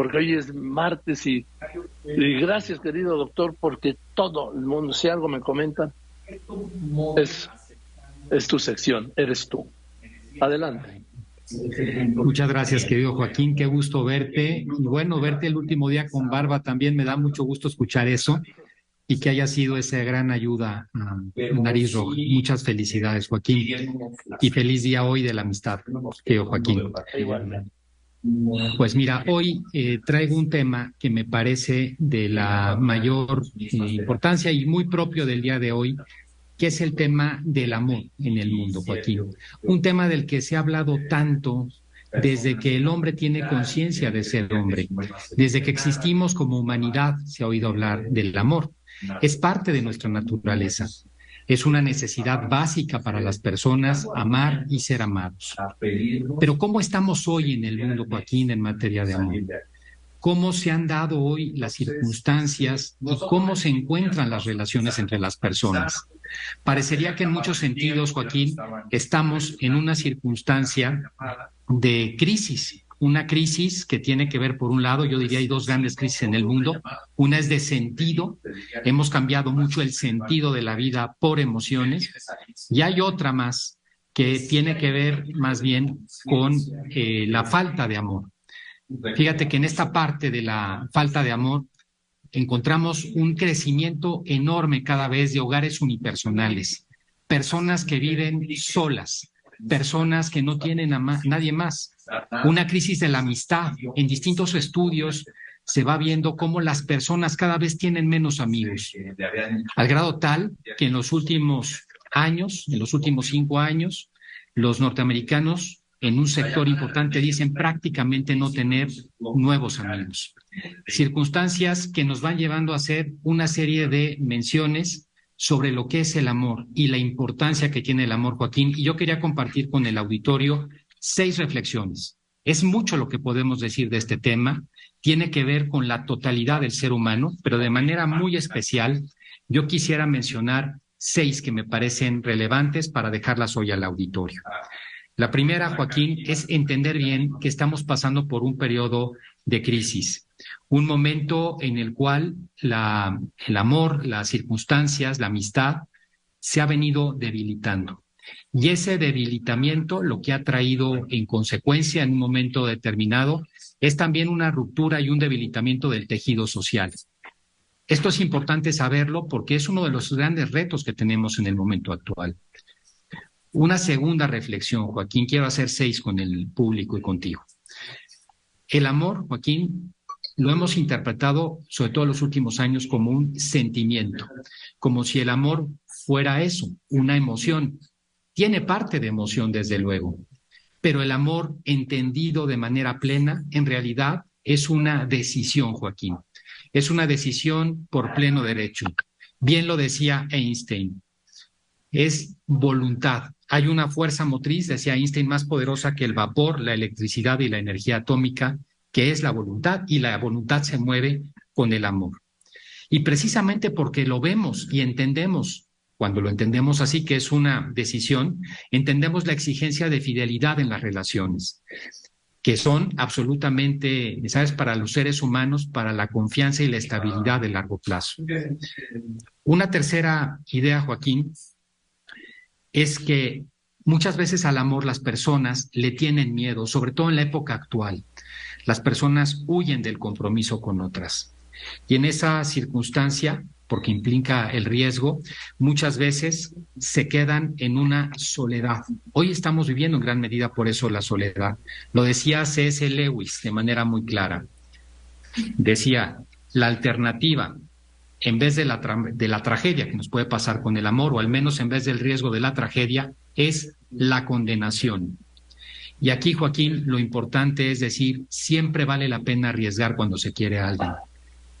porque hoy es martes y, gracias, querido doctor, porque todo el mundo, si algo me comentan, es, es tu sección, eres tú. Adelante. Muchas gracias, querido Joaquín. Qué gusto verte. Y bueno, verte el último día con barba también me da mucho gusto escuchar eso y que haya sido esa gran ayuda a Nariz Roja. Muchas felicidades, Joaquín. Y feliz día hoy de la amistad, querido Joaquín. Pues mira, hoy eh, traigo un tema que me parece de la mayor eh, importancia y muy propio del día de hoy, que es el tema del amor en el mundo, Joaquín. Un tema del que se ha hablado tanto desde que el hombre tiene conciencia de ser hombre, desde que existimos como humanidad se ha oído hablar del amor. Es parte de nuestra naturaleza. Es una necesidad básica para las personas amar y ser amados. Pero ¿cómo estamos hoy en el mundo, Joaquín, en materia de amor? ¿Cómo se han dado hoy las circunstancias y cómo se encuentran las relaciones entre las personas? Parecería que en muchos sentidos, Joaquín, estamos en una circunstancia de crisis una crisis que tiene que ver, por un lado, yo diría hay dos grandes crisis en el mundo. Una es de sentido, hemos cambiado mucho el sentido de la vida por emociones, y hay otra más que tiene que ver más bien con eh, la falta de amor. Fíjate que en esta parte de la falta de amor encontramos un crecimiento enorme cada vez de hogares unipersonales, personas que viven solas, personas que no tienen a nadie más, una crisis de la amistad. En distintos estudios se va viendo cómo las personas cada vez tienen menos amigos, al grado tal que en los últimos años, en los últimos cinco años, los norteamericanos en un sector importante dicen prácticamente no tener nuevos amigos. Circunstancias que nos van llevando a hacer una serie de menciones sobre lo que es el amor y la importancia que tiene el amor, Joaquín. Y yo quería compartir con el auditorio seis reflexiones. Es mucho lo que podemos decir de este tema. Tiene que ver con la totalidad del ser humano, pero de manera muy especial, yo quisiera mencionar seis que me parecen relevantes para dejarlas hoy al auditorio. La primera, Joaquín, es entender bien que estamos pasando por un periodo de crisis, un momento en el cual el amor, las circunstancias, la amistad se ha venido debilitando. Y ese debilitamiento lo que ha traído en consecuencia en un momento determinado es también una ruptura y un debilitamiento del tejido social. Esto es importante saberlo porque es uno de los grandes retos que tenemos en el momento actual. Una segunda reflexión, Joaquín, quiero hacer seis con el público y contigo. El amor, Joaquín, lo hemos interpretado, sobre todo en los últimos años, como un sentimiento, como si el amor fuera eso, una emoción, tiene parte de emoción, desde luego, pero el amor entendido de manera plena, en realidad, es una decisión, Joaquín. Es una decisión por pleno derecho. Bien lo decía Einstein. Es voluntad. Hay una fuerza motriz, decía Einstein, más poderosa que el vapor, la electricidad y la energía atómica, que es la voluntad, y la voluntad se mueve con el amor. Y precisamente porque lo vemos y entendemos cuando lo entendemos así, que es una decisión, entendemos la exigencia de fidelidad en las relaciones, que son absolutamente necesarias para los seres humanos, para la confianza y la estabilidad de largo plazo. Una tercera idea, Joaquín, es que muchas veces al amor las personas le tienen miedo, sobre todo en la época actual. Las personas huyen del compromiso con otras. Y en esa circunstancia, porque implica el riesgo, muchas veces se quedan en una soledad. Hoy estamos viviendo en gran medida por eso la soledad. Lo decía C.S. Lewis de manera muy clara. Decía, la alternativa, en vez de la, de la tragedia que nos puede pasar con el amor, o al menos en vez del riesgo de la tragedia, es la condenación. Y aquí, Joaquín, lo importante es decir, siempre vale la pena arriesgar cuando se quiere a alguien.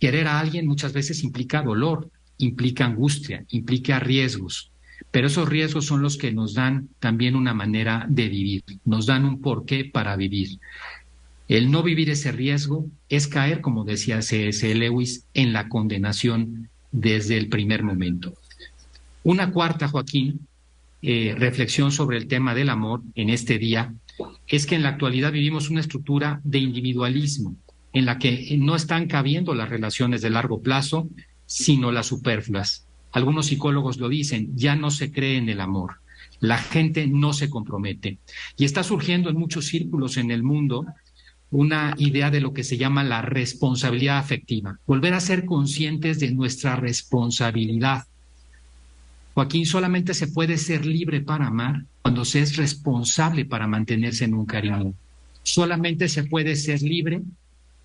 Querer a alguien muchas veces implica dolor, implica angustia, implica riesgos, pero esos riesgos son los que nos dan también una manera de vivir, nos dan un porqué para vivir. El no vivir ese riesgo es caer, como decía C.S. Lewis, en la condenación desde el primer momento. Una cuarta, Joaquín, eh, reflexión sobre el tema del amor en este día, es que en la actualidad vivimos una estructura de individualismo en la que no están cabiendo las relaciones de largo plazo, sino las superfluas. Algunos psicólogos lo dicen, ya no se cree en el amor, la gente no se compromete. Y está surgiendo en muchos círculos en el mundo una idea de lo que se llama la responsabilidad afectiva, volver a ser conscientes de nuestra responsabilidad. Joaquín, solamente se puede ser libre para amar cuando se es responsable para mantenerse en un cariño. Solamente se puede ser libre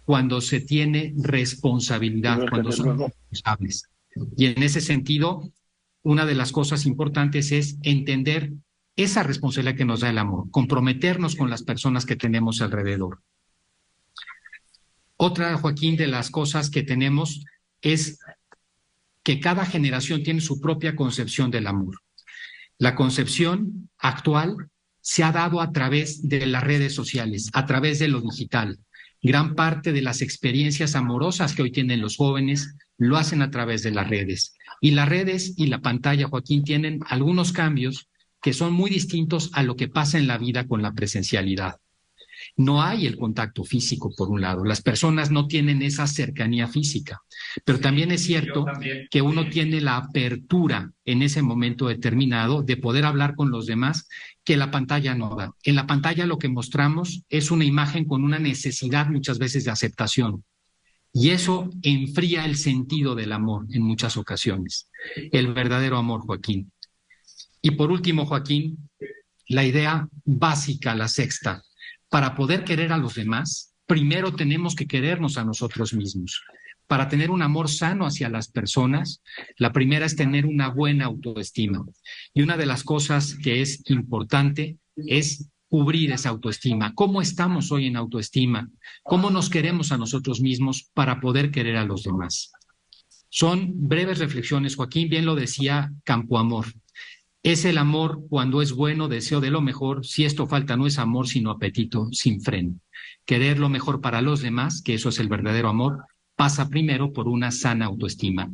cuando se tiene responsabilidad, cuando son responsables. Y en ese sentido, una de las cosas importantes es entender esa responsabilidad que nos da el amor, comprometernos con las personas que tenemos alrededor. Otra, Joaquín, de las cosas que tenemos es que cada generación tiene su propia concepción del amor. La concepción actual se ha dado a través de las redes sociales, a través de lo digital. Gran parte de las experiencias amorosas que hoy tienen los jóvenes lo hacen a través de las redes. Y las redes y la pantalla, Joaquín, tienen algunos cambios que son muy distintos a lo que pasa en la vida con la presencialidad. No hay el contacto físico, por un lado. Las personas no tienen esa cercanía física. Pero también es cierto que uno tiene la apertura en ese momento determinado de poder hablar con los demás que la pantalla no da. En la pantalla lo que mostramos es una imagen con una necesidad muchas veces de aceptación. Y eso enfría el sentido del amor en muchas ocasiones. El verdadero amor, Joaquín. Y por último, Joaquín, la idea básica, la sexta, para poder querer a los demás, primero tenemos que querernos a nosotros mismos. Para tener un amor sano hacia las personas, la primera es tener una buena autoestima. Y una de las cosas que es importante es cubrir esa autoestima. ¿Cómo estamos hoy en autoestima? ¿Cómo nos queremos a nosotros mismos para poder querer a los demás? Son breves reflexiones. Joaquín bien lo decía, campo amor. Es el amor cuando es bueno, deseo de lo mejor. Si esto falta, no es amor, sino apetito sin freno. Querer lo mejor para los demás, que eso es el verdadero amor, pasa primero por una sana autoestima.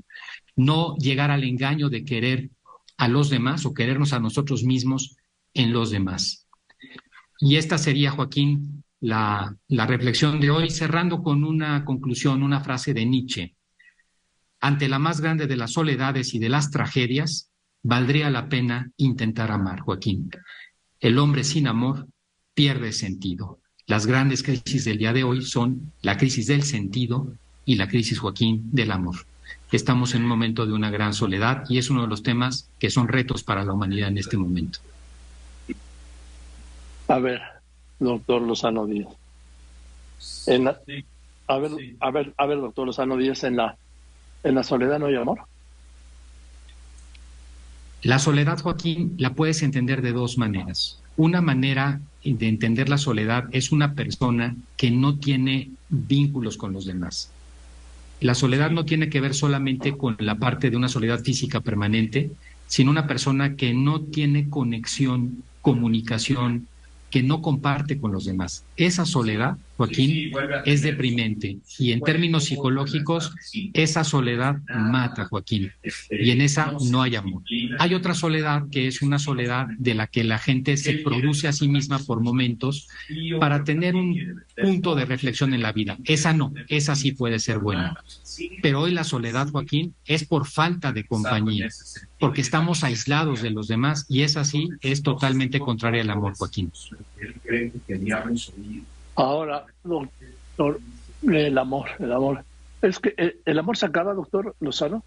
No llegar al engaño de querer a los demás o querernos a nosotros mismos en los demás. Y esta sería, Joaquín, la, la reflexión de hoy, cerrando con una conclusión, una frase de Nietzsche. Ante la más grande de las soledades y de las tragedias, valdría la pena intentar amar, Joaquín. El hombre sin amor pierde sentido. Las grandes crisis del día de hoy son la crisis del sentido y la crisis, Joaquín, del amor. Estamos en un momento de una gran soledad y es uno de los temas que son retos para la humanidad en este momento. A ver, doctor Lozano Díaz. a ver, a ver, a ver, doctor Lozano Díaz, en la, en la soledad no hay amor. La soledad, Joaquín, la puedes entender de dos maneras. Una manera de entender la soledad es una persona que no tiene vínculos con los demás. La soledad no tiene que ver solamente con la parte de una soledad física permanente, sino una persona que no tiene conexión, comunicación, que no comparte con los demás. Esa soledad, Joaquín, es deprimente y en términos psicológicos, esa soledad mata, Joaquín, y en esa no hay amor. Hay otra soledad que es una soledad de la que la gente se produce a sí misma por momentos para tener un punto de reflexión en la vida. Esa no, esa sí puede ser buena. Pero hoy la soledad, Joaquín, es por falta de compañía, porque estamos aislados de los demás y es así, es totalmente contraria al amor, Joaquín. Ahora, doctor, el amor, el amor. Es que eh, el amor se acaba, doctor Lozano.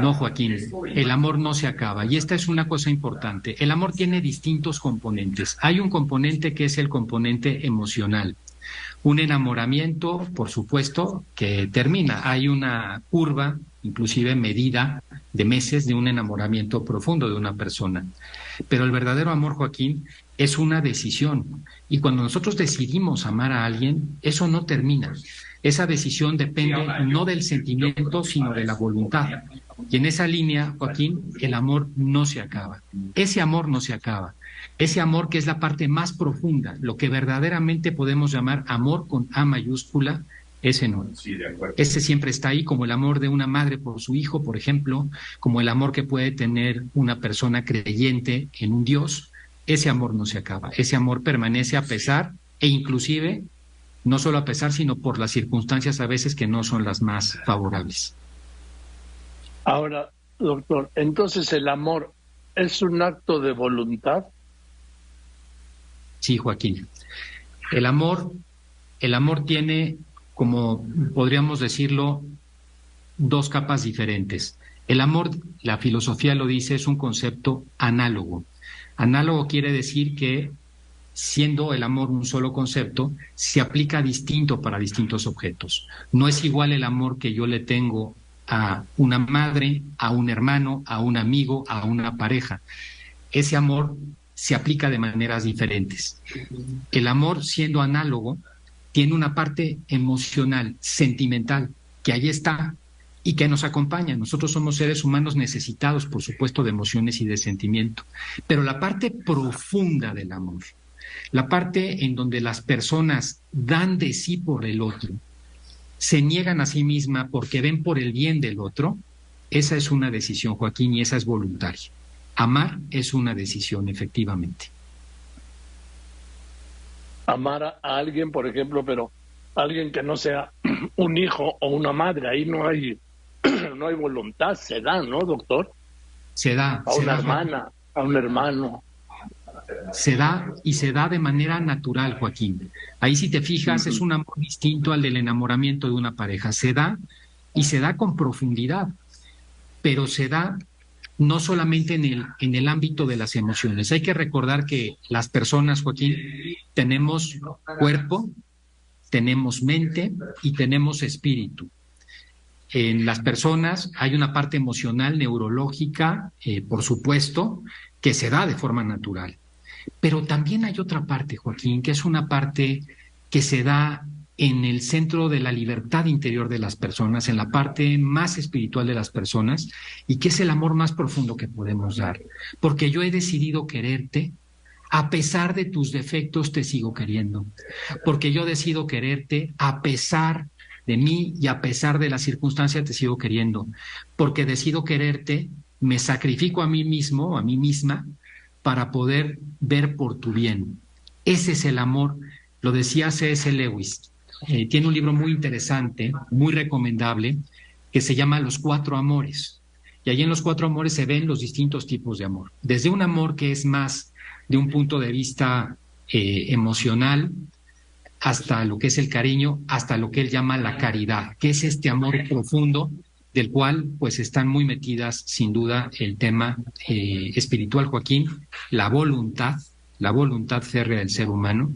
No, Joaquín, el amor no se acaba. Y esta es una cosa importante. El amor tiene distintos componentes. Hay un componente que es el componente emocional. Un enamoramiento, por supuesto, que termina. Hay una curva, inclusive medida, de meses de un enamoramiento profundo de una persona. Pero el verdadero amor, Joaquín, es una decisión. Y cuando nosotros decidimos amar a alguien, eso no termina. Esa decisión depende no del sentimiento, sino de la voluntad. Y en esa línea, Joaquín, el amor no se acaba. Ese amor no se acaba. Ese amor que es la parte más profunda, lo que verdaderamente podemos llamar amor con A mayúscula, ese no. Ese siempre está ahí, como el amor de una madre por su hijo, por ejemplo, como el amor que puede tener una persona creyente en un Dios. Ese amor no se acaba. Ese amor permanece a pesar e inclusive no solo a pesar, sino por las circunstancias a veces que no son las más favorables. Ahora, doctor, entonces el amor es un acto de voluntad. Sí, Joaquín. El amor, el amor tiene, como podríamos decirlo, dos capas diferentes. El amor, la filosofía lo dice, es un concepto análogo. Análogo quiere decir que siendo el amor un solo concepto, se aplica distinto para distintos objetos. No es igual el amor que yo le tengo a una madre, a un hermano, a un amigo, a una pareja. Ese amor se aplica de maneras diferentes. El amor, siendo análogo, tiene una parte emocional, sentimental, que ahí está y que nos acompaña. Nosotros somos seres humanos necesitados, por supuesto, de emociones y de sentimiento. Pero la parte profunda del amor, la parte en donde las personas dan de sí por el otro, se niegan a sí misma porque ven por el bien del otro, esa es una decisión, Joaquín, y esa es voluntaria. Amar es una decisión, efectivamente. Amar a alguien, por ejemplo, pero alguien que no sea un hijo o una madre, ahí no hay, no hay voluntad, se da, ¿no, doctor? Se da. A una hermana, a un hermano se da y se da de manera natural, Joaquín. Ahí si te fijas es un amor distinto al del enamoramiento de una pareja. Se da y se da con profundidad, pero se da no solamente en el, en el ámbito de las emociones. Hay que recordar que las personas, Joaquín, tenemos cuerpo, tenemos mente y tenemos espíritu. En las personas hay una parte emocional, neurológica, eh, por supuesto, que se da de forma natural. Pero también hay otra parte, Joaquín, que es una parte que se da en el centro de la libertad interior de las personas, en la parte más espiritual de las personas, y que es el amor más profundo que podemos dar. Porque yo he decidido quererte, a pesar de tus defectos te sigo queriendo. Porque yo decido quererte, a pesar de mí y a pesar de las circunstancias te sigo queriendo. Porque decido quererte, me sacrifico a mí mismo, a mí misma, para poder ver por tu bien. Ese es el amor, lo decía C.S. Lewis. Eh, tiene un libro muy interesante, muy recomendable, que se llama Los Cuatro Amores. Y allí en Los Cuatro Amores se ven los distintos tipos de amor. Desde un amor que es más de un punto de vista eh, emocional, hasta lo que es el cariño, hasta lo que él llama la caridad, que es este amor profundo del cual pues están muy metidas sin duda el tema eh, espiritual, Joaquín, la voluntad, la voluntad férrea del ser humano.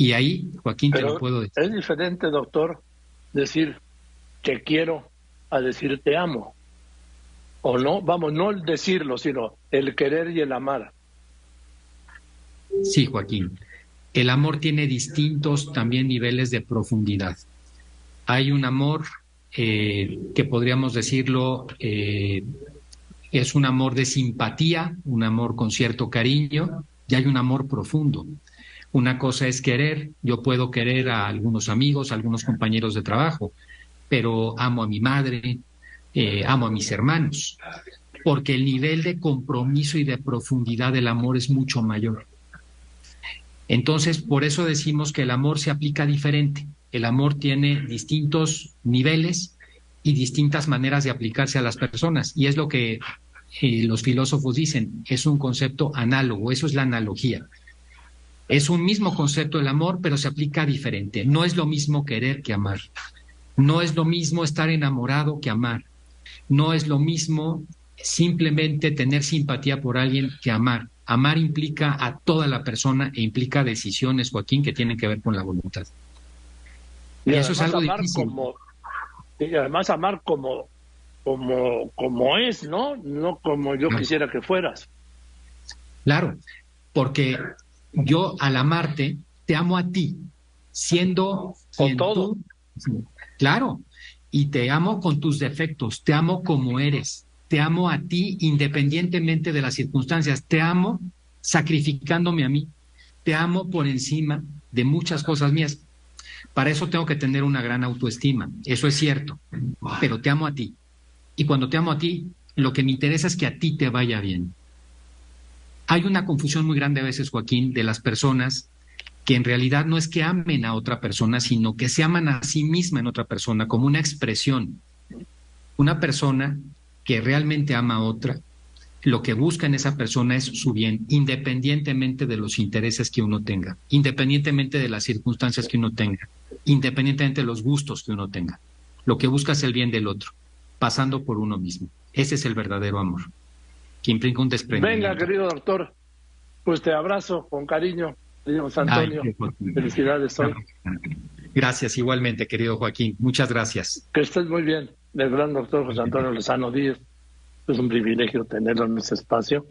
Y ahí, Joaquín, te lo puedo decir. Es diferente, doctor, decir te quiero a decir te amo. O no, vamos, no el decirlo, sino el querer y el amar. Sí, Joaquín. El amor tiene distintos también niveles de profundidad. Hay un amor eh, que podríamos decirlo eh, es un amor de simpatía, un amor con cierto cariño, y hay un amor profundo. Una cosa es querer, yo puedo querer a algunos amigos, a algunos compañeros de trabajo, pero amo a mi madre, eh, amo a mis hermanos, porque el nivel de compromiso y de profundidad del amor es mucho mayor. Entonces, por eso decimos que el amor se aplica diferente el amor tiene distintos niveles y distintas maneras de aplicarse a las personas. Y es lo que eh, los filósofos dicen, es un concepto análogo, eso es la analogía. Es un mismo concepto el amor, pero se aplica diferente. No es lo mismo querer que amar. No es lo mismo estar enamorado que amar. No es lo mismo simplemente tener simpatía por alguien que amar. Amar implica a toda la persona e implica decisiones, Joaquín, que tienen que ver con la voluntad. Y, eso es algo difícil. Como, y además amar como, como, como es, ¿no? No como yo quisiera que fueras. Claro, porque yo al amarte, te amo a ti, siendo con todo. claro, y te amo con tus defectos, te amo como eres, te amo a ti independientemente de las circunstancias, te amo sacrificándome a mí, te amo por encima de muchas cosas mías. Para eso tengo que tener una gran autoestima, eso es cierto, pero te amo a ti. Y cuando te amo a ti, lo que me interesa es que a ti te vaya bien. Hay una confusión muy grande a veces, Joaquín, de las personas que en realidad no es que amen a otra persona, sino que se aman a sí misma en otra persona, como una expresión. Una persona que realmente ama a otra, lo que busca en esa persona es su bien, independientemente de los intereses que uno tenga, independientemente de las circunstancias que uno tenga, independientemente de los gustos que uno tenga. Lo que busca es el bien del otro, pasando por uno mismo. Ese es el verdadero amor, que implica un desprendimiento. Venga, querido doctor, pues te abrazo con cariño, querido Antonio. Felicidades hoy. Gracias, igualmente, querido Joaquín. Muchas gracias. Que estés muy bien, del gran doctor José Antonio Lozano Díez. Es un privilegio tenerlo en ese espacio